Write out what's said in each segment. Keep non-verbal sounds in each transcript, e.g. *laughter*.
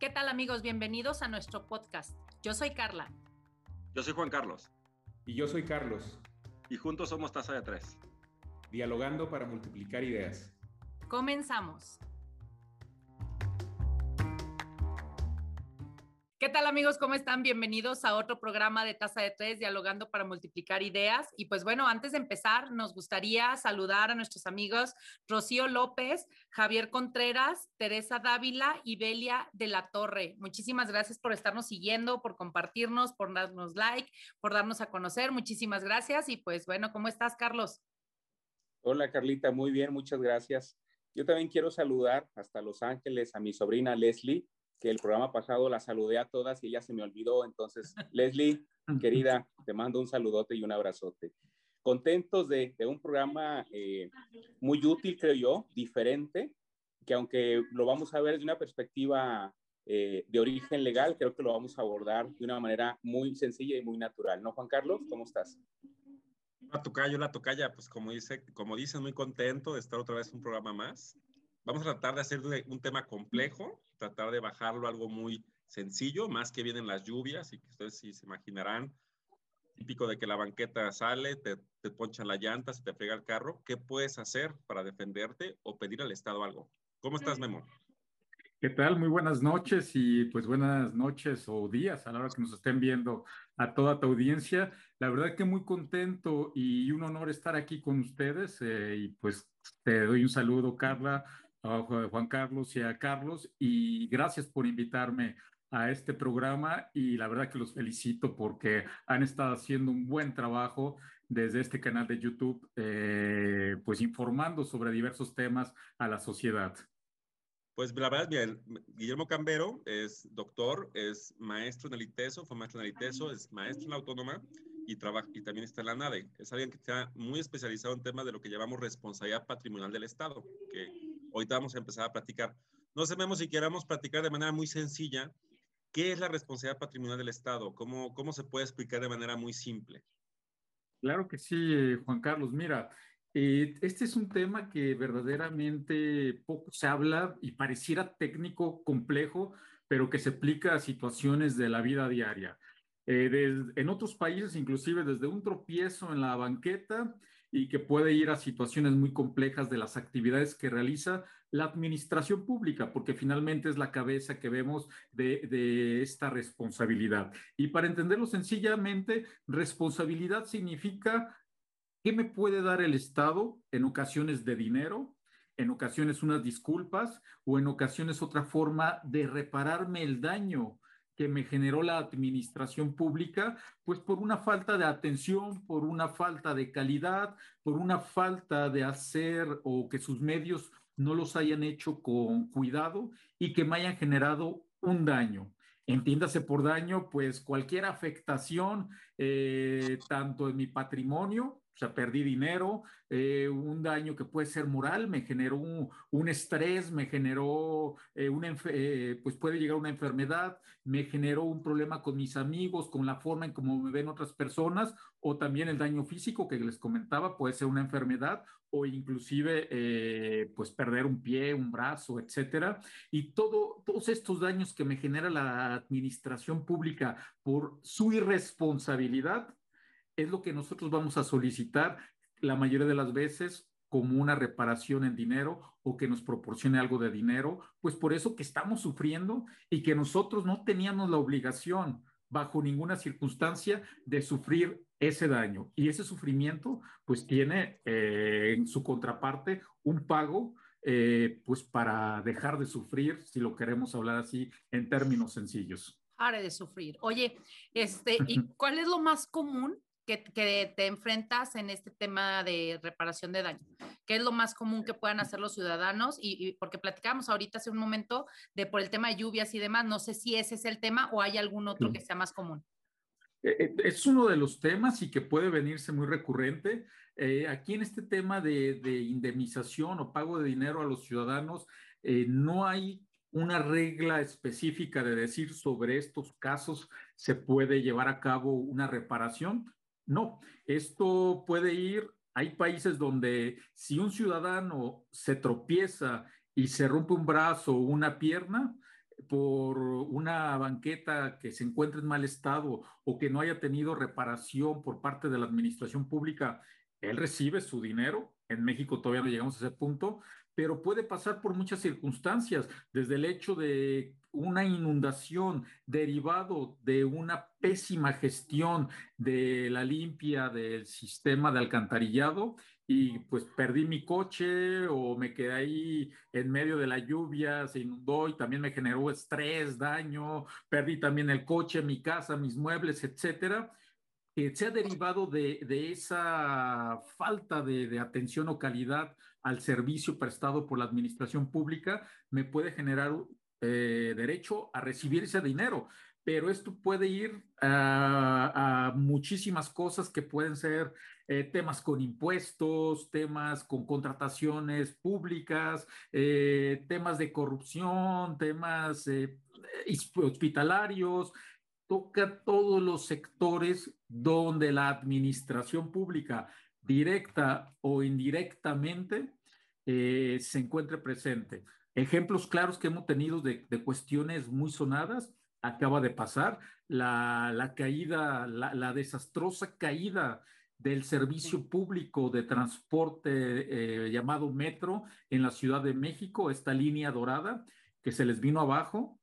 ¿Qué tal amigos? Bienvenidos a nuestro podcast. Yo soy Carla. Yo soy Juan Carlos. Y yo soy Carlos. Y juntos somos Taza de Tres. Dialogando para multiplicar ideas. Comenzamos. Tal amigos? ¿Cómo están? Bienvenidos a otro programa de Taza de Tres, dialogando para multiplicar ideas. Y pues bueno, antes de empezar, nos gustaría saludar a nuestros amigos Rocío López, Javier Contreras, Teresa Dávila y Belia de la Torre. Muchísimas gracias por estarnos siguiendo, por compartirnos, por darnos like, por darnos a conocer. Muchísimas gracias. Y pues bueno, ¿cómo estás, Carlos? Hola, Carlita. Muy bien, muchas gracias. Yo también quiero saludar hasta Los Ángeles a mi sobrina Leslie que el programa pasado la saludé a todas y ella se me olvidó. Entonces, *laughs* Leslie, querida, *laughs* te mando un saludote y un abrazote. Contentos de, de un programa eh, muy útil, creo yo, diferente, que aunque lo vamos a ver desde una perspectiva eh, de origen legal, creo que lo vamos a abordar de una manera muy sencilla y muy natural. ¿No, Juan Carlos? ¿Cómo estás? La tocayo, la tocaya, pues como dice, como dices, muy contento de estar otra vez en un programa más. Vamos a tratar de hacer un tema complejo, tratar de bajarlo a algo muy sencillo, más que vienen las lluvias y que ustedes sí se imaginarán, típico de que la banqueta sale, te, te ponchan la llanta, se te frega el carro. ¿Qué puedes hacer para defenderte o pedir al Estado algo? ¿Cómo estás, Memo? ¿Qué tal? Muy buenas noches y pues buenas noches o días a la hora que nos estén viendo a toda tu audiencia. La verdad que muy contento y un honor estar aquí con ustedes eh, y pues te doy un saludo, Carla, a Juan Carlos y a Carlos y gracias por invitarme a este programa y la verdad que los felicito porque han estado haciendo un buen trabajo desde este canal de YouTube, eh, pues informando sobre diversos temas a la sociedad. Pues la verdad, bien, Guillermo Cambero es doctor, es maestro en el ITESO, fue maestro en el ITESO, es maestro en la autónoma y, trabaja, y también está en la NADE. Es alguien que está muy especializado en temas de lo que llamamos responsabilidad patrimonial del Estado, que ahorita vamos a empezar a platicar. No sabemos si queramos platicar de manera muy sencilla qué es la responsabilidad patrimonial del Estado, cómo, cómo se puede explicar de manera muy simple. Claro que sí, Juan Carlos. Mira, eh, este es un tema que verdaderamente poco se habla y pareciera técnico, complejo, pero que se aplica a situaciones de la vida diaria. Eh, en otros países, inclusive desde un tropiezo en la banqueta y que puede ir a situaciones muy complejas de las actividades que realiza la administración pública, porque finalmente es la cabeza que vemos de, esta responsabilidad. Y para entenderlo sencillamente, responsabilidad significa qué me puede dar el Estado en ocasiones de dinero, en ocasiones unas disculpas o en ocasiones otra forma de repararme el daño que me generó la administración pública, pues por una falta de atención, por una falta de calidad, por una falta de hacer o que sus medios no los hayan hecho con cuidado y que me hayan generado un daño. Entiéndase por daño, pues cualquier afectación, eh, tanto en mi patrimonio sea, perdí dinero, eh, un daño que puede ser moral, me generó un, estrés, me generó, eh, una, eh, pues puede llegar una enfermedad, me generó un problema con mis amigos, con la forma en cómo me ven otras personas, o también el daño físico que les comentaba, puede ser una enfermedad o inclusive pues perder un pie, un brazo, etcétera. Y todo, todos estos daños que me genera la administración pública por su irresponsabilidad, es lo que nosotros vamos a solicitar la mayoría de las veces como una reparación en dinero o que nos proporcione algo de dinero, pues por eso que estamos sufriendo y que nosotros no teníamos la obligación bajo ninguna circunstancia de sufrir ese daño. Y ese sufrimiento pues tiene eh, en su contraparte un pago eh, pues para dejar de sufrir, si lo queremos hablar así en términos sencillos. Pare de sufrir. Oye, este, ¿y cuál es lo más común que, te enfrentas en este tema de reparación de daño? ¿Qué es lo más común que puedan hacer los ciudadanos? Y, porque platicamos ahorita hace un momento de por el tema de lluvias y demás, no sé si ese es el tema o hay algún otro que sea más común. Eh, eh, es uno de los temas y que puede venirse muy recurrente. Eh, aquí en este tema de, de, indemnización o pago de dinero a los ciudadanos, no hay una regla específica de decir sobre estos casos se puede llevar a cabo una reparación. No, esto puede ir, hay países donde si un ciudadano se tropieza y se rompe un brazo o una pierna, por una banqueta que se encuentre en mal estado o que no haya tenido reparación por parte de la administración pública, él recibe su dinero. En México todavía no llegamos a ese punto, pero puede pasar por muchas circunstancias, desde el hecho de una inundación derivado de una pésima gestión de la limpia del sistema de alcantarillado y pues perdí mi coche o me quedé ahí en medio de la lluvia, se inundó y también me generó estrés, daño, perdí también el coche, mi casa, mis muebles, etcétera. Que se ha derivado de, de esa falta de, de, atención o calidad al servicio prestado por la administración pública, me puede generar eh, derecho a recibir ese dinero. Pero esto puede ir a, muchísimas cosas que pueden ser eh, temas con impuestos, temas con contrataciones públicas, eh, temas de corrupción, temas hospitalarios, toca todos los sectores donde la administración pública, directa o indirectamente, se encuentre presente. Ejemplos claros que hemos tenido de, de cuestiones muy sonadas acaba de pasar, la, la caída, la, la, desastrosa caída del servicio público de transporte eh, llamado Metro en la Ciudad de México, esta línea dorada que se les vino abajo,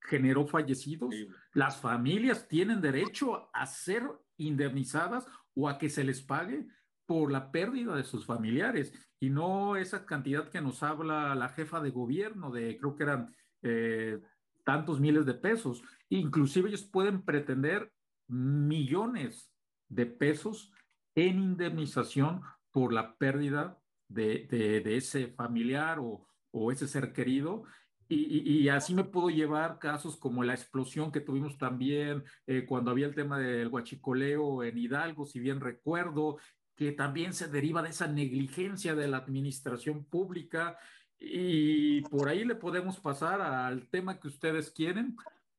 generó fallecidos. Las familias tienen derecho a ser indemnizadas o a que se les pague por la pérdida de sus familiares y no esa cantidad que nos habla la jefa de gobierno de creo que eran eh, tantos miles de pesos. Inclusive ellos pueden pretender millones de pesos en indemnización por la pérdida de, de, de ese familiar o, o, ese ser querido. Y, y, y, así me puedo llevar casos como la explosión que tuvimos también eh, cuando había el tema del huachicoleo en Hidalgo, si bien recuerdo, que también se deriva de esa negligencia de la administración pública. Y por ahí le podemos pasar al tema que ustedes quieren,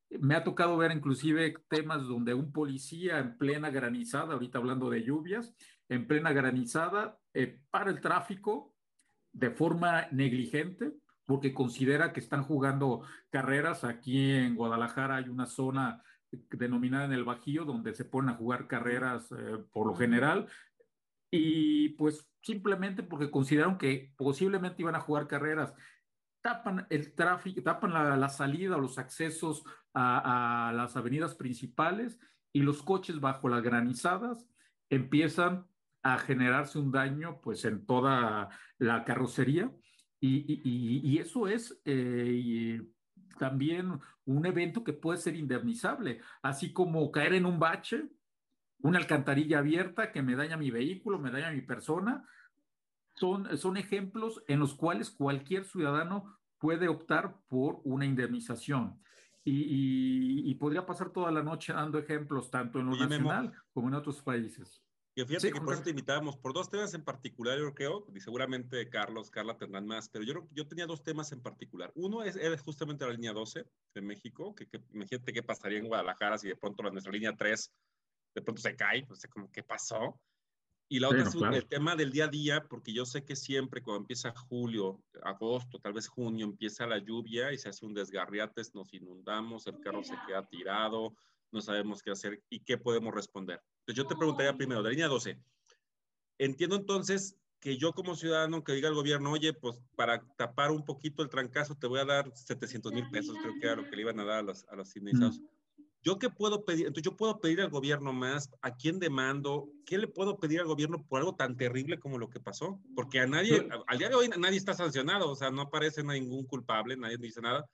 me ha tocado ver inclusive temas donde un policía en plena granizada, ahorita hablando de lluvias, en plena granizada, eh, para el tráfico de forma negligente, porque considera que están jugando carreras. Aquí en Guadalajara hay una zona denominada en el Bajío donde se ponen a jugar carreras eh, por lo general. Y pues simplemente porque consideraron que posiblemente iban a jugar carreras. Tapan el tráfico, tapan la, salida o los accesos a, las avenidas principales y los coches bajo las granizadas empiezan a generarse un daño pues en toda la carrocería. Y eso es eh, también un evento que puede ser indemnizable, así como caer en un bache, una alcantarilla abierta que me daña mi vehículo, me daña mi persona, son, son ejemplos en los cuales cualquier ciudadano puede optar por una indemnización. Y, y, y, podría pasar toda la noche dando ejemplos, tanto en lo Oye, nacional Memo, como en otros países. Y fíjate sí, que por eso te invitábamos, por dos temas en particular, yo creo, y seguramente Carlos, Carla tendrán más, pero yo, yo tenía dos temas en particular. Uno es, es justamente la línea 12 de México, que, que, imagínate qué pasaría en Guadalajara si de pronto la, nuestra línea 3 de pronto se cae, no sé cómo qué pasó. Y la otra bueno, es claro. el tema del día a día, porque yo sé que siempre cuando empieza julio, agosto, tal vez junio, empieza la lluvia y se hace un desgarriates, nos inundamos, el carro se queda tirado, no sabemos qué hacer y qué podemos responder. Entonces yo te preguntaría primero, de línea 12, entiendo entonces que yo como ciudadano que diga al gobierno, oye, pues para tapar un poquito el trancazo te voy a dar 700 mil pesos, creo que era lo que le iban a dar a los, a los indemnizados. Mm. ¿Yo qué puedo pedir? Entonces, yo puedo pedir al gobierno más, ¿a quién demando? ¿Qué le puedo pedir al gobierno por algo tan terrible como lo que pasó? Porque a nadie, al día de hoy nadie está sancionado, o sea, no aparece ningún culpable, nadie dice nada.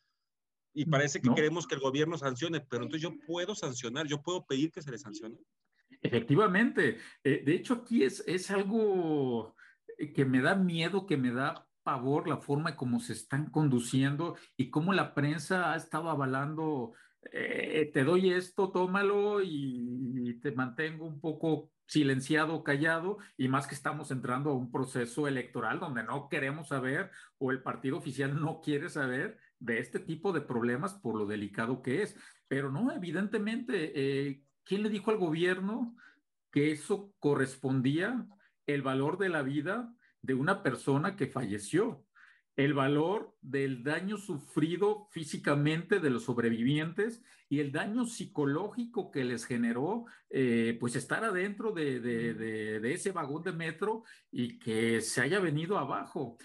Y parece que no. queremos que el gobierno sancione, pero entonces yo puedo sancionar, yo puedo pedir que se le sancione. Efectivamente. Eh, de hecho, aquí es, es algo que me da miedo, que me da pavor la forma como se están conduciendo y cómo la prensa ha estado avalando eh, te doy esto, tómalo y, y, te mantengo un poco silenciado, callado, y más que estamos entrando a un proceso electoral donde no queremos saber o el partido oficial no quiere saber de este tipo de problemas por lo delicado que es. Pero no, evidentemente, eh, ¿quién le dijo al gobierno que eso correspondía el valor de la vida de una persona que falleció? El valor del daño sufrido físicamente de los sobrevivientes y el daño psicológico que les generó, eh, pues estar adentro de, de, ese vagón de metro y que se haya venido abajo.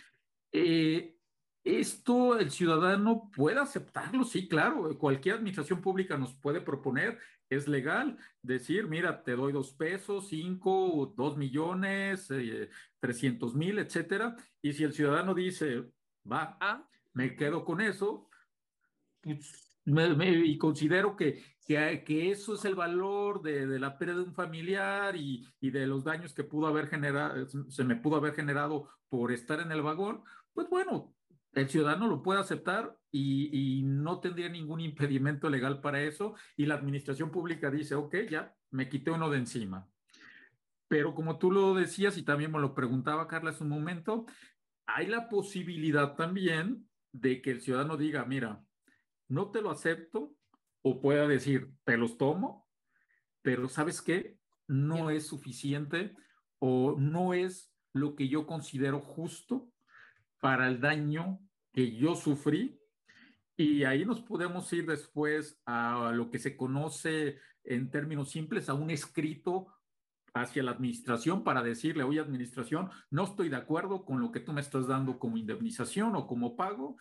Eh, esto el ciudadano puede aceptarlo, sí, claro, cualquier administración pública nos puede proponer, es legal decir, mira, te doy dos pesos, cinco, dos millones, eh, trescientos mil, etcétera, y si el ciudadano dice, va, ah. me quedo con eso, y considero que, que, eso es el valor de, la pérdida de un familiar y, y, de los daños que pudo haber generado, se me pudo haber generado por estar en el vagón, pues bueno, el ciudadano lo puede aceptar y, y, no tendría ningún impedimento legal para eso y la administración pública dice, ok, ya me quité uno de encima. Pero como tú lo decías y también me lo preguntaba Carla hace un momento, hay la posibilidad también de que el ciudadano diga, mira, no te lo acepto, o pueda decir, te los tomo, pero ¿sabes qué? No es suficiente o no es lo que yo considero justo para el daño que yo sufrí. Y ahí nos podemos ir después a lo que se conoce en términos simples, a un escrito hacia la administración para decirle, oye, administración, no estoy de acuerdo con lo que tú me estás dando como indemnización o como pago,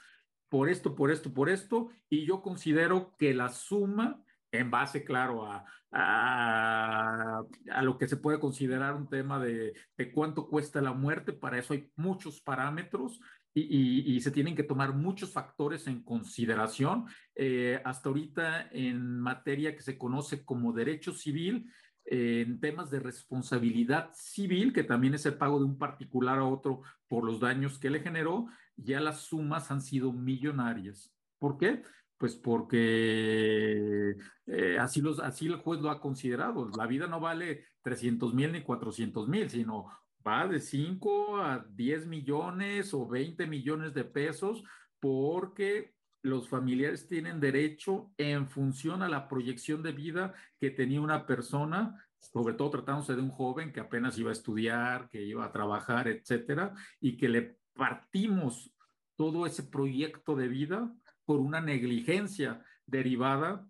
por esto, por esto, por esto, y yo considero que la suma, en base, claro, a, a, a lo que se puede considerar un tema de, de, cuánto cuesta la muerte, para eso hay muchos parámetros y, y, y se tienen que tomar muchos factores en consideración. Eh, hasta ahorita, en materia que se conoce como derecho civil, en temas de responsabilidad civil, que también es el pago de un particular a otro por los daños que le generó, ya las sumas han sido millonarias. ¿Por qué? Pues porque eh, así, los, así el juez lo ha considerado. La vida no vale 300 mil ni 400 mil, sino va de 5 a 10 millones o 20 millones de pesos porque los familiares tienen derecho en función a la proyección de vida que tenía una persona, sobre todo tratándose de un joven que apenas iba a estudiar, que iba a trabajar, etcétera, y que le partimos todo ese proyecto de vida por una negligencia derivada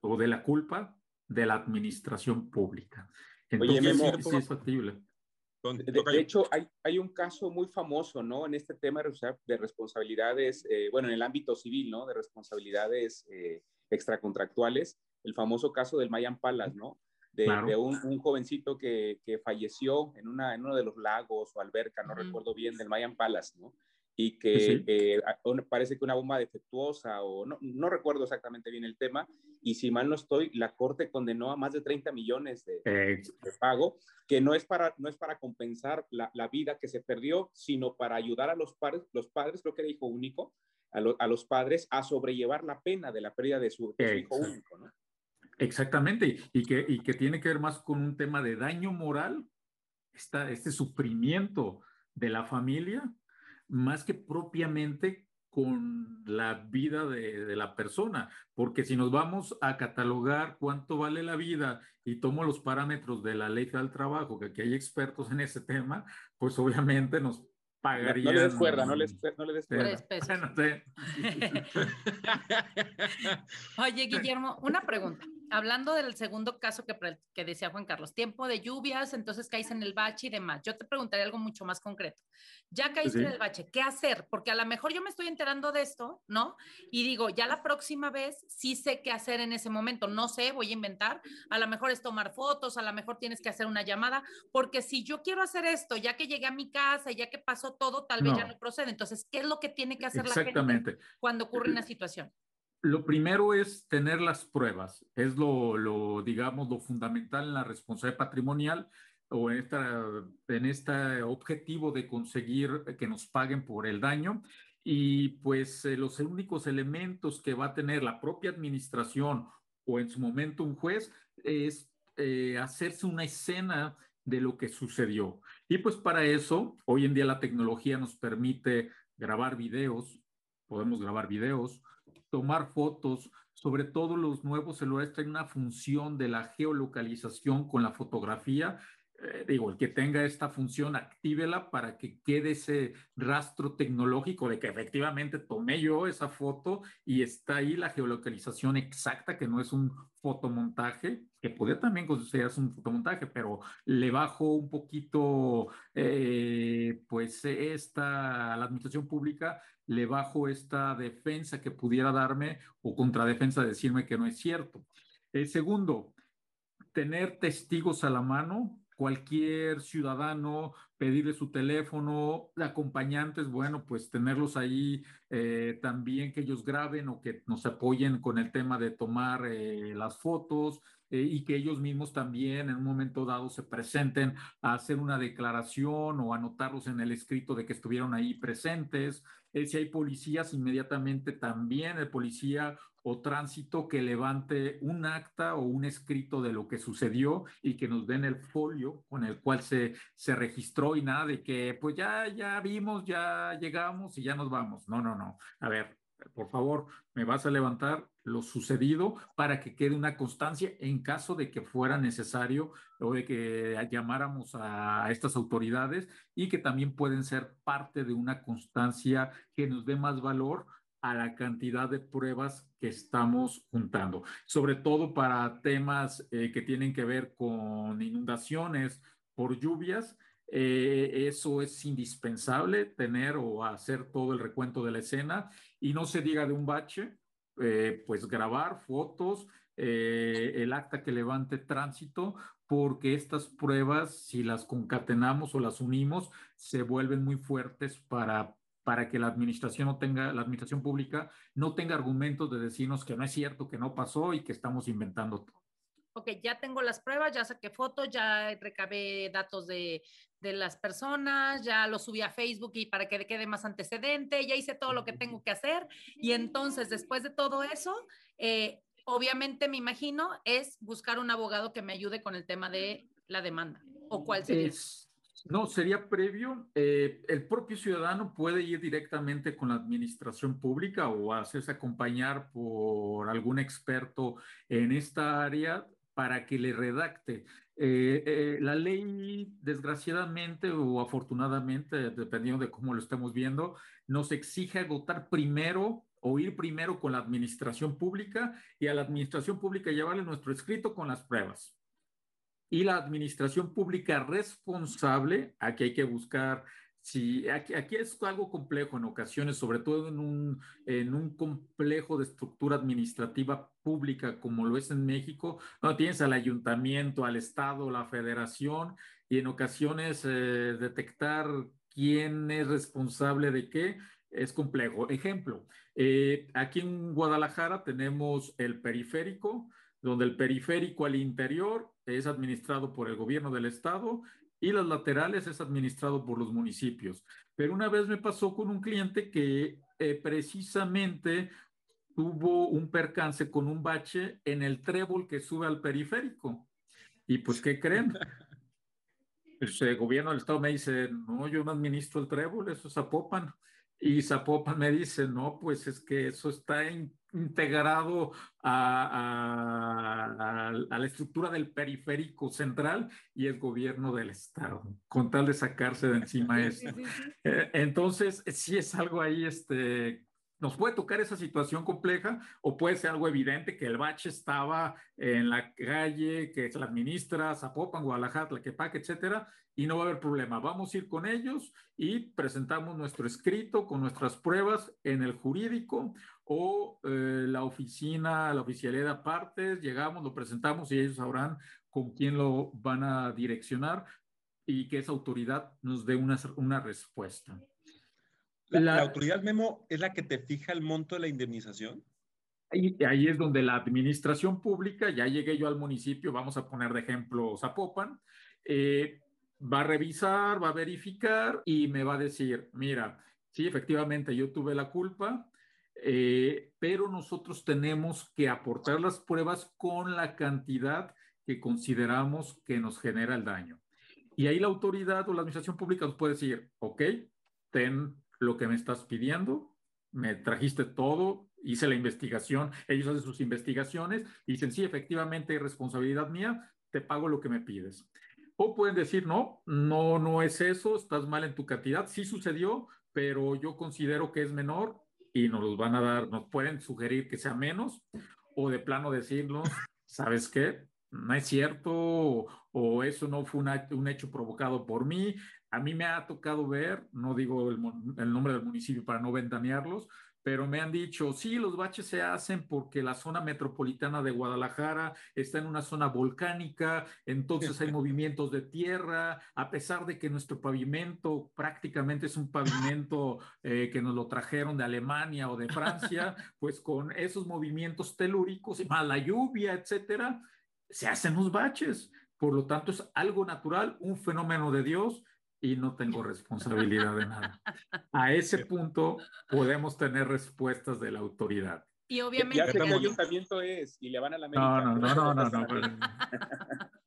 o de la culpa de la administración pública. Entonces, sí es factible. De, hecho, hay, hay, un caso muy famoso, ¿no? En este tema de responsabilidades, eh, bueno, en el ámbito civil, ¿no? De responsabilidades eh, extracontractuales, el famoso caso del Mayan Palace, ¿no? De, de un, un, jovencito que, que falleció en, una, en uno de los lagos o alberca, no recuerdo bien, del Mayan Palace, ¿no? Y que eh, parece que una bomba defectuosa o no, no, recuerdo exactamente bien el tema y si mal no estoy, la Corte condenó a más de 30 millones de, de pago, que no es para, no es para compensar la, la, vida que se perdió, sino para ayudar a los padres, los padres, creo que dijo único, a, a los padres a sobrellevar la pena de la pérdida de su, hijo único, ¿no? Exactamente, y que, y que tiene que ver más con un tema de daño moral, esta, este sufrimiento de la familia más que propiamente con la vida de, la persona, porque si nos vamos a catalogar cuánto vale la vida y tomo los parámetros de la ley del trabajo, que aquí hay expertos en ese tema, pues obviamente nos pagarían. No, le des cuerda, no le, no le des Oye, Guillermo, una pregunta hablando del segundo caso que, que, decía Juan Carlos, tiempo de lluvias, entonces caes en el bache y demás. Yo te preguntaría algo mucho más concreto. Ya caíste en el bache, ¿qué hacer? Porque a lo mejor yo me estoy enterando de esto, ¿no? Y digo, ya la próxima vez sí sé qué hacer en ese momento. No sé, voy a inventar. A lo mejor es tomar fotos, a lo mejor tienes que hacer una llamada, porque si yo quiero hacer esto, ya que llegué a mi casa, ya que pasó todo, tal vez ya no procede. Entonces, ¿qué es lo que tiene que hacer la gente cuando ocurre una situación? Lo primero es tener las pruebas, es lo, digamos, lo fundamental en la responsabilidad patrimonial o en, esta, en este objetivo de conseguir que nos paguen por el daño. Y pues eh, los únicos elementos que va a tener la propia administración o en su momento un juez es eh, hacerse una escena de lo que sucedió. Y pues para eso, hoy en día la tecnología nos permite grabar videos, podemos grabar videos, tomar fotos, sobre todo los nuevos celulares traen una función de la geolocalización con la fotografía. eh, digo, el que tenga esta función, actívela para que quede ese rastro tecnológico de que efectivamente tomé yo esa foto y está ahí la geolocalización exacta, que no es un fotomontaje, que podría también considerarse un fotomontaje, pero le bajo un poquito, eh, pues esta, a la administración pública, le bajo esta defensa que pudiera darme o contradefensa decirme que no es cierto. El segundo, tener testigos a la mano cualquier ciudadano, pedirle su teléfono, acompañantes, bueno, pues tenerlos ahí eh, también que ellos graben o que nos apoyen con el tema de tomar eh, las fotos eh, y que ellos mismos también en un momento dado se presenten a hacer una declaración o anotarlos en el escrito de que estuvieron ahí presentes. si hay policías, inmediatamente también el policía o tránsito que levante un acta o un escrito de lo que sucedió y que nos den el folio con el cual se, se registró y nada de que pues ya, ya vimos, ya llegamos y ya nos vamos. No, no, no. A ver, por favor, me vas a levantar lo sucedido para que quede una constancia en caso de que fuera necesario o de que llamáramos a estas autoridades y que también pueden ser parte de una constancia que nos dé más valor a la cantidad de pruebas que estamos juntando, sobre todo para temas eh, que tienen que ver con inundaciones por lluvias. Eh, eso es indispensable tener o hacer todo el recuento de la escena y no se diga de un bache, eh, pues grabar fotos, el acta que levante tránsito, porque estas pruebas, si las concatenamos o las unimos, se vuelven muy fuertes para para que la administración no tenga, la administración pública no tenga argumentos de decirnos que no es cierto, que no pasó y que estamos inventando todo. Ok, ya tengo las pruebas, ya saqué fotos, ya recabé datos de, de las personas, ya lo subí a Facebook y para que quede más antecedente, ya hice todo lo que tengo que hacer. Y entonces, después de todo eso, eh, obviamente me imagino es buscar un abogado que me ayude con el tema de la demanda. ¿O cuál sería? No, sería previo. Eh, el propio ciudadano puede ir directamente con la administración pública o hacerse acompañar por algún experto en esta área para que le redacte. Eh, eh, la ley, desgraciadamente o afortunadamente, dependiendo de cómo lo estemos viendo, nos exige agotar primero o ir primero con la administración pública y a la administración pública llevarle nuestro escrito con las pruebas y la administración pública responsable, aquí hay que buscar, si aquí, aquí, es algo complejo en ocasiones, sobre todo en un, en un complejo de estructura administrativa pública como lo es en México, no tienes al ayuntamiento, al Estado, la federación, y en ocasiones eh, detectar quién es responsable de qué es complejo. Ejemplo, eh, aquí en Guadalajara tenemos el periférico, donde el periférico al interior es administrado por el gobierno del estado y las laterales es administrado por los municipios. Pero una vez me pasó con un cliente que eh, precisamente tuvo un percance con un bache en el trébol que sube al periférico. Y pues, ¿qué creen? *laughs* El gobierno del estado me dice, no, yo no administro el trébol, eso es Zapopan. Y Zapopan me dice, no, pues es que eso está integrado a, la estructura del periférico central y el gobierno del Estado, con tal de sacarse de encima eso. Eh, entonces, sí es algo ahí este, nos puede tocar esa situación compleja o puede ser algo evidente que el bache estaba en la calle, que se la administra Zapopan, Guadalajara, Tlaquepaque, etcétera, y no va a haber problema. Vamos a ir con ellos y presentamos nuestro escrito con nuestras pruebas en el jurídico o eh, la oficina, la oficialidad de partes, llegamos, lo presentamos y ellos sabrán con quién lo van a direccionar y que esa autoridad nos dé una, una respuesta. La, autoridad Memo es la que te fija el monto de la indemnización. Ahí, ahí es donde la administración pública, ya llegué yo al municipio, vamos a poner de ejemplo Zapopan, eh, va a revisar, va a verificar y me va a decir, mira, sí, efectivamente yo tuve la culpa, eh, pero nosotros tenemos que aportar las pruebas con la cantidad que consideramos que nos genera el daño. Y ahí la autoridad o la administración pública nos puede decir, ok, ten lo que me estás pidiendo, me trajiste todo, hice la investigación, ellos hacen sus investigaciones y dicen, sí, efectivamente, responsabilidad mía, te pago lo que me pides. O pueden decir, no, no, no es eso, estás mal en tu cantidad. Sí sucedió, pero yo considero que es menor y nos los van a dar, nos pueden sugerir que sea menos o de plano decirnos, ¿sabes qué? No es cierto o, eso no fue un hecho provocado por mí. A mí me ha tocado ver, no digo el, el nombre del municipio para no ventanearlos, pero me han dicho, sí, los baches se hacen porque la zona metropolitana de Guadalajara está en una zona volcánica, entonces hay *laughs* movimientos de tierra, a pesar de que nuestro pavimento prácticamente es un pavimento eh, que nos lo trajeron de Alemania o de Francia, *laughs* pues con esos movimientos telúricos, y más la lluvia, etcétera, se hacen los baches. Por lo tanto, es algo natural, un fenómeno de Dios y no tengo *laughs* responsabilidad de nada. A ese punto podemos tener respuestas de la autoridad. Y obviamente. Ya sé qué ayuntamiento es y le van a la América. No, no, no, no, no. Pues.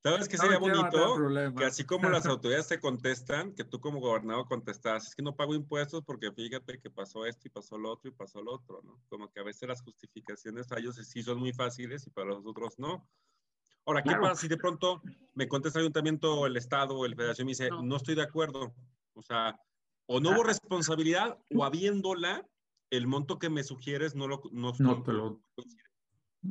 ¿Sabes qué sería bonito? Que así como las *laughs* autoridades te contestan, que tú como gobernador contestas, es que no pago impuestos porque fíjate que pasó esto y pasó lo otro y pasó lo otro, ¿no? Como que a veces las justificaciones a ellos sí son muy fáciles y para los otros no. Ahora, ¿qué pasa si de pronto me contesta el ayuntamiento o el Estado o el Federación y me dice, no. estoy de acuerdo? O sea, o no hubo ah. responsabilidad o habiéndola, el monto que me sugieres no lo... No, no te lo...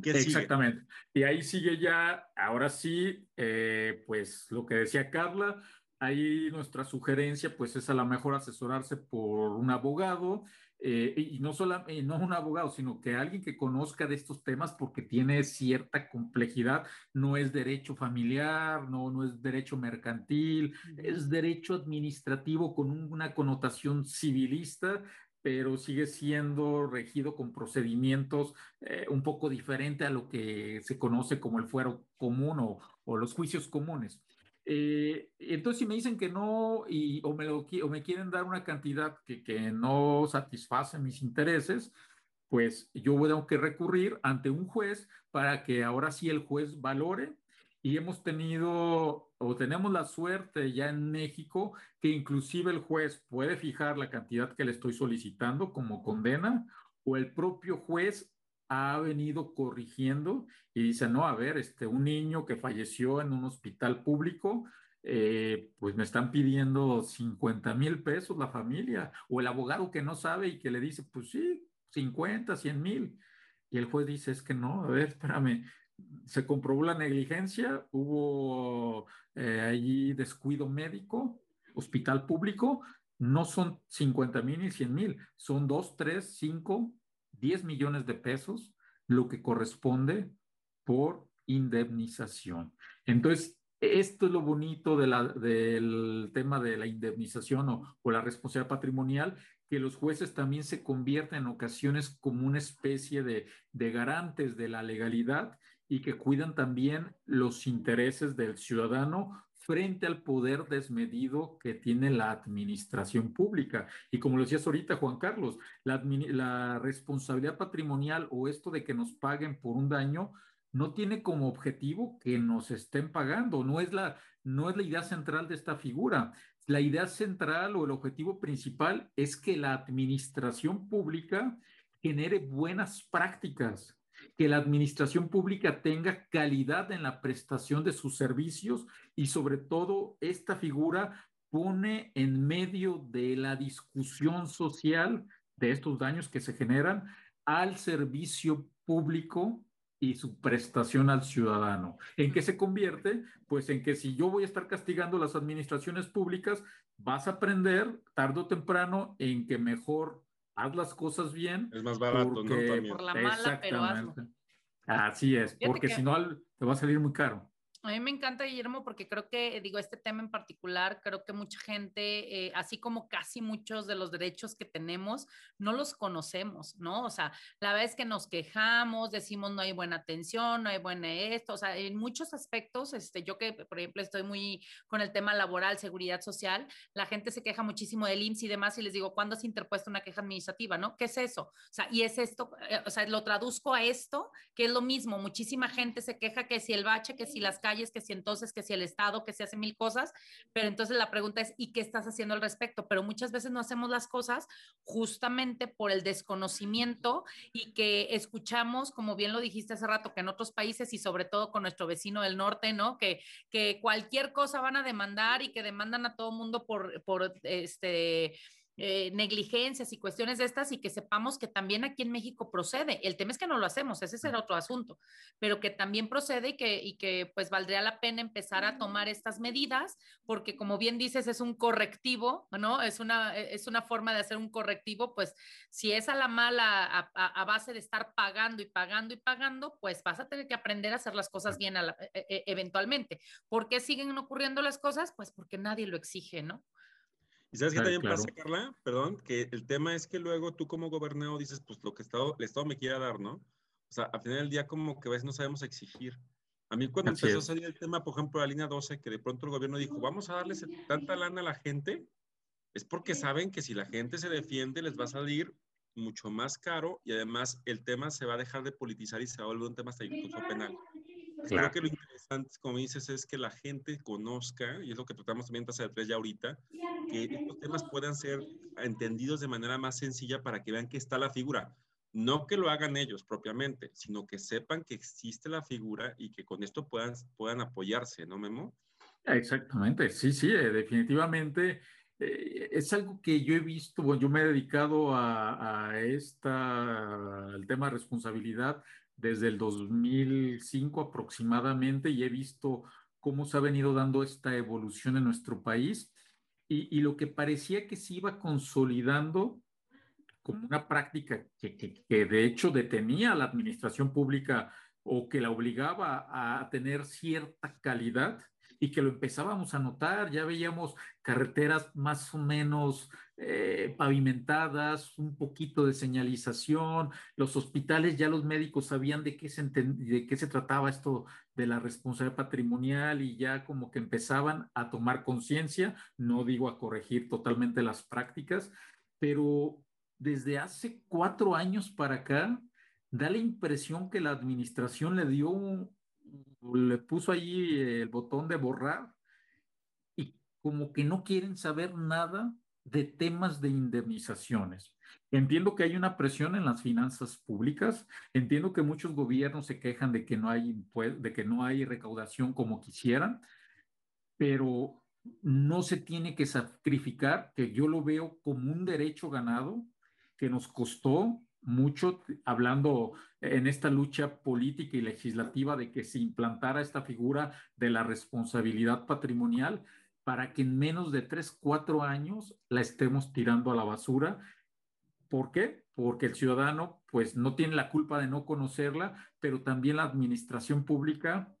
Exactamente. Y ahí sigue ya, ahora sí, eh, pues lo que decía Carla, ahí nuestra sugerencia pues es a lo mejor asesorarse por un abogado eh, y no solo no un abogado, sino que alguien que conozca de estos temas porque tiene cierta complejidad, no es derecho familiar, no, no es derecho mercantil, es derecho administrativo con una connotación civilista, pero sigue siendo regido con procedimientos eh, un poco diferente a lo que se conoce como el fuero común o, o los juicios comunes. Eh, entonces, si me dicen que no y, o, me o me quieren dar una cantidad que, que no satisface mis intereses, pues yo tengo que recurrir ante un juez para que ahora sí el juez valore. Y hemos tenido o tenemos la suerte ya en México que inclusive el juez puede fijar la cantidad que le estoy solicitando como condena o el propio juez ha venido corrigiendo y dice, no, a ver, este, un niño que falleció en un hospital público, eh, pues me están pidiendo 50 mil pesos la familia, o el abogado que no sabe y que le dice, pues sí, 50, 100 mil. Y el juez dice, es que no, a ver, espérame, se comprobó la negligencia, hubo eh, allí descuido médico, hospital público, no son 50 mil ni 100 mil, son 2, 3, 5, 10 millones de pesos, lo que corresponde por indemnización. Entonces, esto es lo bonito del tema de la indemnización o, o, la responsabilidad patrimonial, que los jueces también se convierten en ocasiones como una especie de, de garantes de la legalidad y que cuidan también los intereses del ciudadano frente al poder desmedido que tiene la administración pública. Y como lo decías ahorita, Juan Carlos, la, la, responsabilidad patrimonial o esto de que nos paguen por un daño no tiene como objetivo que nos estén pagando, no es la, no es la idea central de esta figura. La idea central o el objetivo principal es que la administración pública genere buenas prácticas, que la administración pública tenga calidad en la prestación de sus servicios y sobre todo esta figura pone en medio de la discusión social de estos daños que se generan al servicio público y su prestación al ciudadano. ¿En qué se convierte? Pues en que si yo voy a estar castigando las administraciones públicas, vas a aprender tarde o temprano en que mejor haz las cosas bien. Es más barato, ¿no? Por la mala, pero hazlo. Así es, porque si no te va a salir muy caro. A mí me encanta, Guillermo, porque creo que, digo, este tema en particular, creo que mucha gente, eh, así como casi muchos de los derechos que tenemos, no los conocemos, ¿no? O sea, la vez que nos quejamos, decimos no hay buena atención, no hay buena esto, o sea, en muchos aspectos, este, yo que, por ejemplo, estoy muy con el tema laboral, seguridad social, la gente se queja muchísimo del IMSS y demás, y les digo, ¿cuándo has interpuesto una queja administrativa, no? ¿Qué es eso? O sea, y es esto, eh, o sea, lo traduzco a esto, que es lo mismo, muchísima gente se queja que si el bache, que si las calles, que si entonces, que si el Estado, que si hace mil cosas, pero entonces la pregunta es, ¿y qué estás haciendo al respecto? Pero muchas veces no hacemos las cosas justamente por el desconocimiento y que escuchamos, como bien lo dijiste hace rato, que en otros países y sobre todo con nuestro vecino del norte, ¿no? Que, que cualquier cosa van a demandar y que demandan a todo mundo por, por este eh, negligencias y cuestiones de estas y que sepamos que también aquí en México procede. El tema es que no lo hacemos, ese será otro asunto, pero que también procede y que, y que pues valdría la pena empezar a tomar estas medidas porque como bien dices es un correctivo, ¿no? Es una, es una forma de hacer un correctivo, pues si es a la mala a, a, base de estar pagando y pagando y pagando, pues vas a tener que aprender a hacer las cosas bien a e, e, eventualmente. ¿Por qué siguen ocurriendo las cosas? Pues porque nadie lo exige, ¿no? Y sabes qué también pasa, Carla, perdón, que el tema es que luego tú como gobernador dices, pues lo que Estado, el Estado me quiera dar, ¿no? O sea, al final del día como que a veces no sabemos exigir. A mí cuando empezó a salir el tema, por ejemplo, la línea 12, que de pronto el gobierno dijo, vamos a darles tanta lana a la gente, es porque saben que si la gente se defiende les va a salir mucho más caro y además el tema se va a dejar de politizar y se va a volver un tema hasta incluso penal. Creo que lo como dices, es que la gente conozca, y es lo que tratamos también en Tasa Tres ya ahorita, que estos temas puedan ser entendidos de manera más sencilla para que vean que está la figura. No que lo hagan ellos propiamente, sino que sepan que existe la figura y que con esto puedan, puedan apoyarse, ¿no, Memo? Exactamente, sí, sí, eh, definitivamente. Eh, es algo que yo he visto, bueno, yo me he dedicado a, a esta, al tema de responsabilidad desde el 2005 aproximadamente y he visto cómo se ha venido dando esta evolución en nuestro país y, lo que parecía que se iba consolidando como una práctica que, que, de hecho detenía a la administración pública o que la obligaba a tener cierta calidad, y que lo empezábamos a notar, ya veíamos carreteras más o menos eh, pavimentadas, un poquito de señalización, los hospitales, ya los médicos sabían de qué, se de qué se trataba esto de la responsabilidad patrimonial y ya como que empezaban a tomar conciencia, no digo a corregir totalmente las prácticas, pero desde hace cuatro años para acá, da la impresión que la administración le dio un, le puso ahí el botón de borrar y como que no quieren saber nada de temas de indemnizaciones. Entiendo que hay una presión en las finanzas públicas, entiendo que muchos gobiernos se quejan de que no hay, de que no hay recaudación como quisieran, pero no se tiene que sacrificar, que yo lo veo como un derecho ganado que nos costó mucho hablando en esta lucha política y legislativa de que se implantara esta figura de la responsabilidad patrimonial para que en menos de tres, cuatro años la estemos tirando a la basura. ¿Por qué? Porque el ciudadano pues no tiene la culpa de no conocerla, pero también la administración pública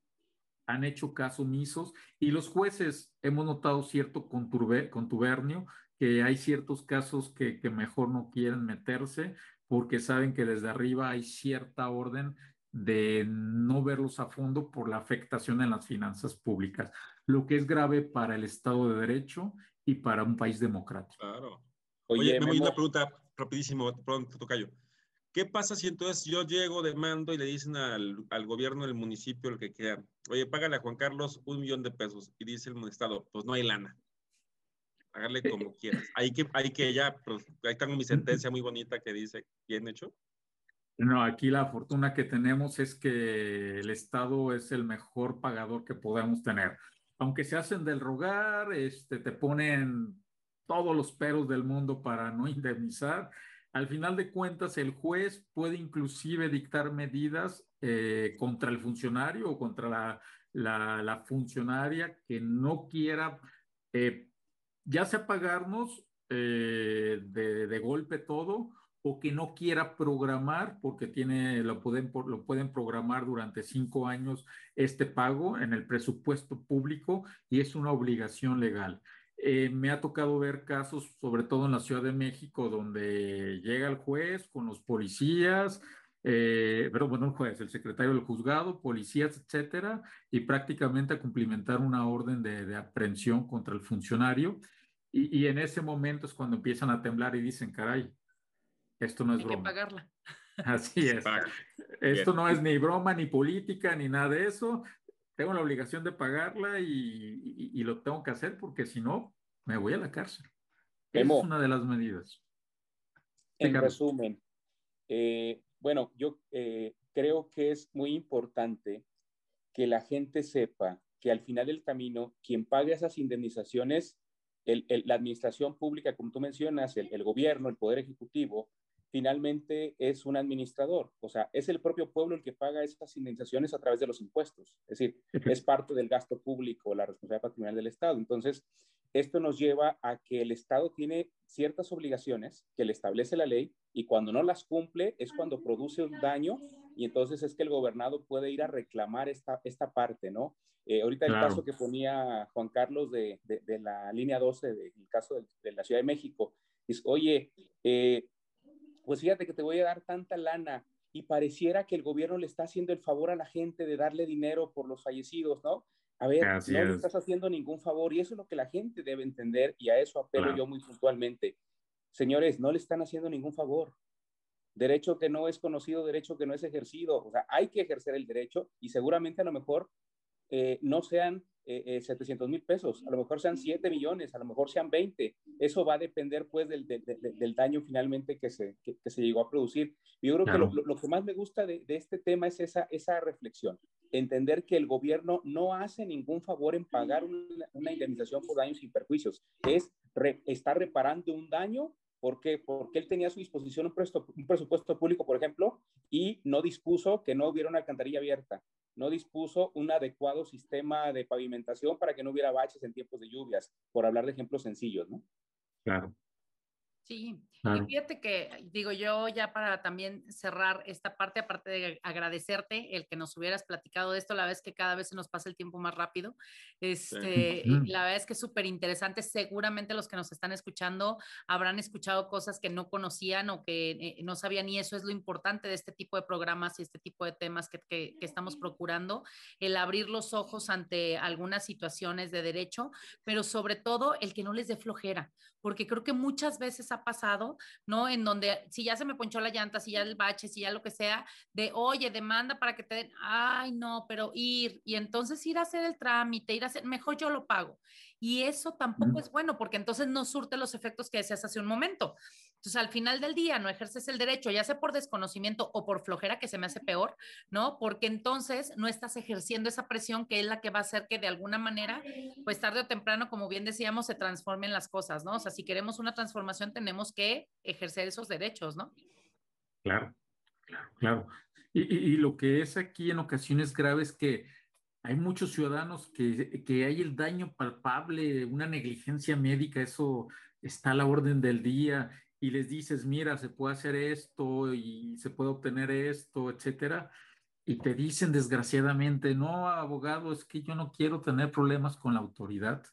han hecho caso omisos y los jueces hemos notado cierto contubernio, que hay ciertos casos que, que mejor no quieren meterse, porque saben que desde arriba hay cierta orden de no verlos a fondo por la afectación en las finanzas públicas, lo que es grave para el Estado de Derecho y para un país democrático. Claro. Oye, me voy una pregunta rapidísimo, pronto, Tocayo. ¿Qué pasa si entonces yo llego de mando y le dicen al, al gobierno del municipio, el que quiera, oye, págale a Juan Carlos un millón de pesos? Y dice el Estado, pues no hay lana hágale como quieras. Hay que, hay que ya, pues, ahí tengo mi sentencia muy bonita que dice, bien hecho. No, aquí la fortuna que tenemos es que el Estado es el mejor pagador que podemos tener. Aunque se hacen del rogar, este, te ponen todos los peros del mundo para no indemnizar. Al final de cuentas, el juez puede inclusive dictar medidas eh, contra el funcionario o contra la, la, la funcionaria que no quiera eh, ya sea pagarnos eh, de, golpe todo o que no quiera programar porque tiene, lo, pueden, lo pueden programar durante cinco años este pago en el presupuesto público y es una obligación legal. Eh, me ha tocado ver casos, sobre todo en la Ciudad de México, donde llega el juez con los policías, eh, pero bueno, el juez, el secretario del juzgado, policías, etcétera, y prácticamente a cumplimentar una orden de, de aprehensión contra el funcionario y, en ese momento es cuando empiezan a temblar y dicen, caray, esto no es broma. Hay que pagarla. *laughs* Así es. Esto no es ni broma, ni política, ni nada de eso. tengo la obligación de pagarla y, lo tengo que hacer porque si no, me voy a la cárcel. es una de las medidas. En resumen, eh, bueno, yo eh, creo que es muy importante que la gente sepa que al final del camino, quien paga esas indemnizaciones, la administración pública, como tú mencionas, el, gobierno, el poder ejecutivo, finalmente es un administrador, o sea, es el propio pueblo el que paga esas indemnizaciones a través de los impuestos, es decir, es parte del gasto público, la responsabilidad patrimonial del Estado. Entonces, esto nos lleva a que el Estado tiene ciertas obligaciones que le establece la ley y cuando no las cumple es cuando produce un daño y entonces es que el gobernado puede ir a reclamar esta, esta parte, ¿no? Eh, ahorita el caso que ponía Juan Carlos de, de, la línea 12, del caso de, la Ciudad de México, es, oye, eh, pues fíjate que te voy a dar tanta lana y pareciera que el gobierno le está haciendo el favor a la gente de darle dinero por los fallecidos, ¿no? A ver, no le estás haciendo ningún favor y eso es lo que la gente debe entender y a eso apelo yo muy puntualmente. Señores, no le están haciendo ningún favor. Derecho que no es conocido, derecho que no es ejercido. O sea, hay que ejercer el derecho y seguramente a lo mejor eh, no sean eh, 700 eh, mil pesos, a lo mejor sean 7 millones, a lo mejor sean 20. Eso va a depender pues del, del, daño finalmente que se, que, se llegó a producir. Yo creo que lo, lo, que más me gusta de, este tema es esa, esa reflexión, entender que el gobierno no hace ningún favor en pagar una, una indemnización por daños y perjuicios, es está reparando un daño ¿Por qué? Porque él tenía a su disposición un, un, presupuesto público, por ejemplo, y no dispuso que no hubiera una alcantarilla abierta, no dispuso un adecuado sistema de pavimentación para que no hubiera baches en tiempos de lluvias, por hablar de ejemplos sencillos, ¿no? Claro. Sí, y fíjate que, digo yo, ya para también cerrar esta parte, aparte de agradecerte el que nos hubieras platicado de esto, la vez que cada vez se nos pasa el tiempo más rápido, este, la verdad es que es súper interesante, seguramente los que nos están escuchando habrán escuchado cosas que no conocían o que eh, no sabían y eso es lo importante de este tipo de programas y este tipo de temas que, que, que estamos procurando, el abrir los ojos ante algunas situaciones de derecho, pero sobre todo el que no les dé flojera, porque creo que muchas veces ha pasado, ¿no? En donde si ya se me ponchó la llanta, si ya el bache, si ya lo que sea, de, oye, demanda para que te den, ay, no, pero ir, y entonces ir a hacer el trámite, ir a hacer, mejor yo lo pago. Y eso tampoco es bueno, porque entonces no surte los efectos que decías hace un momento. Entonces, al final del día, no ejerces el derecho, ya sea por desconocimiento o por flojera, que se me hace peor, ¿no? Porque entonces no estás ejerciendo esa presión que es la que va a hacer que de alguna manera, pues tarde o temprano, como bien decíamos, se transformen las cosas, ¿no? O sea, si queremos una transformación, tenemos que ejercer esos derechos, ¿no? Claro, claro, claro. Y, y, lo que es aquí en ocasiones graves que hay muchos ciudadanos que, que, hay el daño palpable, una negligencia médica, eso está a la orden del día y les dices, mira, se puede hacer esto y se puede obtener esto, etcétera, y te dicen desgraciadamente, no, abogado, es que yo no quiero tener problemas con la autoridad.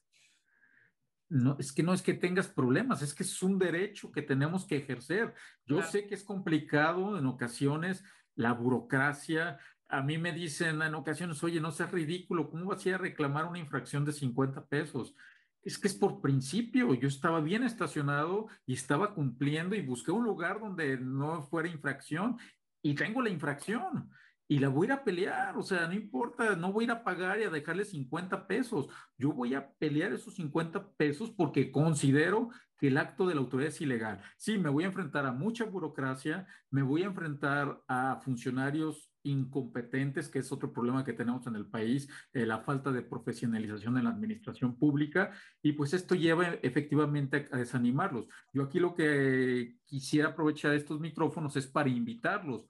No, es que no es que tengas problemas, es que es un derecho que tenemos que ejercer. Yo sé que es complicado en ocasiones la burocracia. A mí me dicen en ocasiones, oye, no seas ridículo, ¿cómo vas a ir a reclamar una infracción de 50 pesos? Es que es por principio. Yo estaba bien estacionado y estaba cumpliendo y busqué un lugar donde no fuera infracción y tengo la infracción y la voy a ir a pelear. O sea, no importa, no voy a ir a pagar y a dejarle 50 pesos. Yo voy a pelear esos 50 pesos porque considero que el acto de la autoridad es ilegal. Sí, me voy a enfrentar a mucha burocracia, me voy a enfrentar a funcionarios incompetentes, que es otro problema que tenemos en el país, eh, la falta de profesionalización en la administración pública, y pues esto lleva efectivamente a, desanimarlos. Yo aquí lo que quisiera aprovechar estos micrófonos es para invitarlos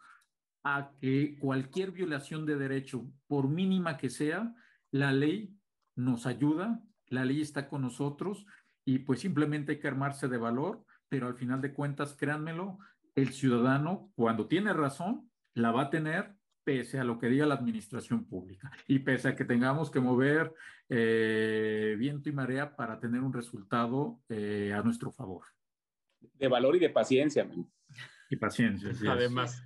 a que cualquier violación de derecho, por mínima que sea, la ley nos ayuda, la ley está con nosotros y pues simplemente hay que armarse de valor, pero al final de cuentas, créanmelo, el ciudadano cuando tiene razón, la va a tener pese a lo que diga la administración pública y pese a que tengamos que mover eh, viento y marea para tener un resultado eh, a nuestro favor. De valor y de paciencia. Y paciencia. Además.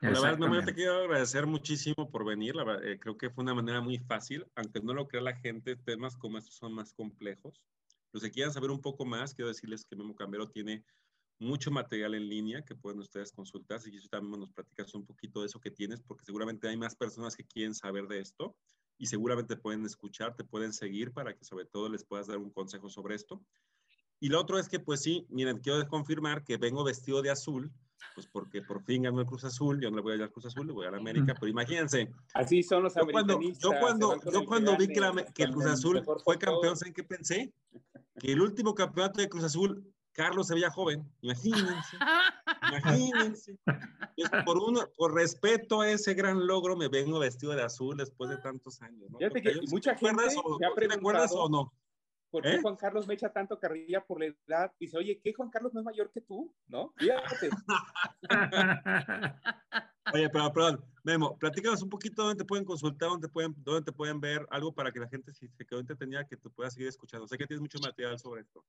La verdad, no, te quiero agradecer muchísimo por venir. Eh, creo que fue una manera muy fácil, aunque no lo crea la gente, temas como estos son más complejos. Los que quieran saber un poco más, quiero decirles que Memo Cambero tiene mucho material en línea que pueden ustedes consultar. Si quieres también nos platicas un poquito de eso que tienes, porque seguramente hay más personas que quieren saber de esto. y seguramente pueden escuchar, te pueden seguir para que sobre todo les puedas dar un consejo sobre esto. Y lo otro es que, pues sí, miren, quiero confirmar que vengo vestido de azul, pues porque por fin ganó el Cruz Azul, yo no le voy a ir al Cruz Azul, le voy a la América, pero imagínense. Así son los yo cuando, yo cuando, yo cuando vi que, que el Cruz Azul fue campeón, ¿saben qué pensé? Que el último campeonato de Cruz Azul, Carlos se veía joven, imagínense, *laughs* imagínense. por, uno, por respeto a ese gran logro, me vengo vestido de azul después de tantos años. ¿no? Fíjate que mucha gente o, ¿Te acuerdas o no? ¿Por qué ¿Eh? Juan Carlos me echa tanto carrilla por la edad? Dice, oye, ¿qué Juan Carlos no es mayor que tú? ¿No? Fíjate. *laughs* oye, pero perdón, Memo, platícanos un poquito dónde te pueden consultar, dónde te pueden, dónde te pueden ver, algo para que la gente, si se quedó entretenida, que te pueda seguir escuchando. Sé que tienes mucho material sobre esto.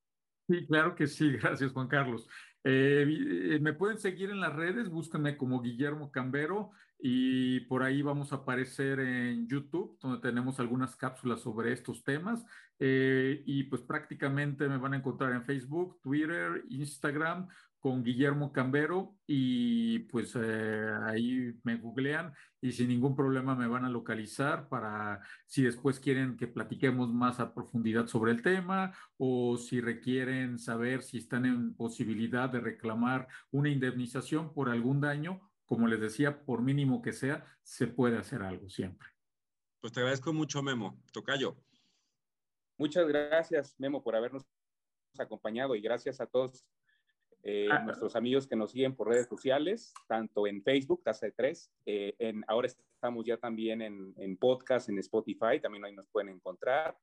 Sí, claro que sí, *laughs* gracias Juan Carlos. Eh, eh, me pueden seguir en las redes, búsquenme como Guillermo Cambero y por ahí vamos a aparecer en YouTube, donde tenemos algunas cápsulas sobre estos temas. Eh, y pues prácticamente me van a encontrar en Facebook, Twitter, Instagram con Guillermo Cambero y pues eh, ahí me googlean y sin ningún problema me van a localizar para si después quieren que platiquemos más a profundidad sobre el tema o si requieren saber si están en posibilidad de reclamar una indemnización por algún daño, como les decía, por mínimo que sea, se puede hacer algo siempre. Pues te agradezco mucho, Memo. Tocayo. Muchas gracias, Memo, por habernos acompañado y gracias a todos eh, ah. nuestros amigos que nos siguen por redes sociales, tanto en Facebook, Taza de Tres, eh, en, ahora estamos ya también en, en, podcast, en Spotify, también ahí nos pueden encontrar.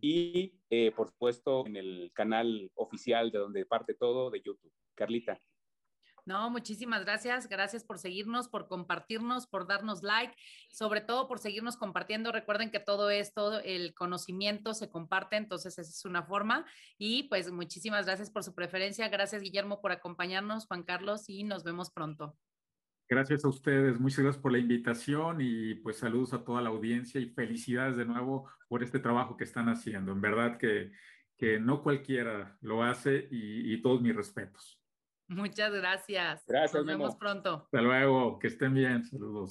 Y, eh, por supuesto, en el canal oficial de donde parte todo de YouTube. Carlita. No, muchísimas gracias. Gracias por seguirnos, por compartirnos, por darnos like, sobre todo por seguirnos compartiendo. Recuerden que todo esto, el conocimiento se comparte, entonces esa es una forma. Y pues muchísimas gracias por su preferencia. Gracias, Guillermo, por acompañarnos, Juan Carlos, y nos vemos pronto. Gracias a ustedes, muchas gracias por la invitación y pues saludos a toda la audiencia y felicidades de nuevo por este trabajo que están haciendo. En verdad que, que no cualquiera lo hace y, y todos mis respetos. Muchas gracias. Gracias. Nos vemos pronto. Hasta luego. Que estén bien. Saludos.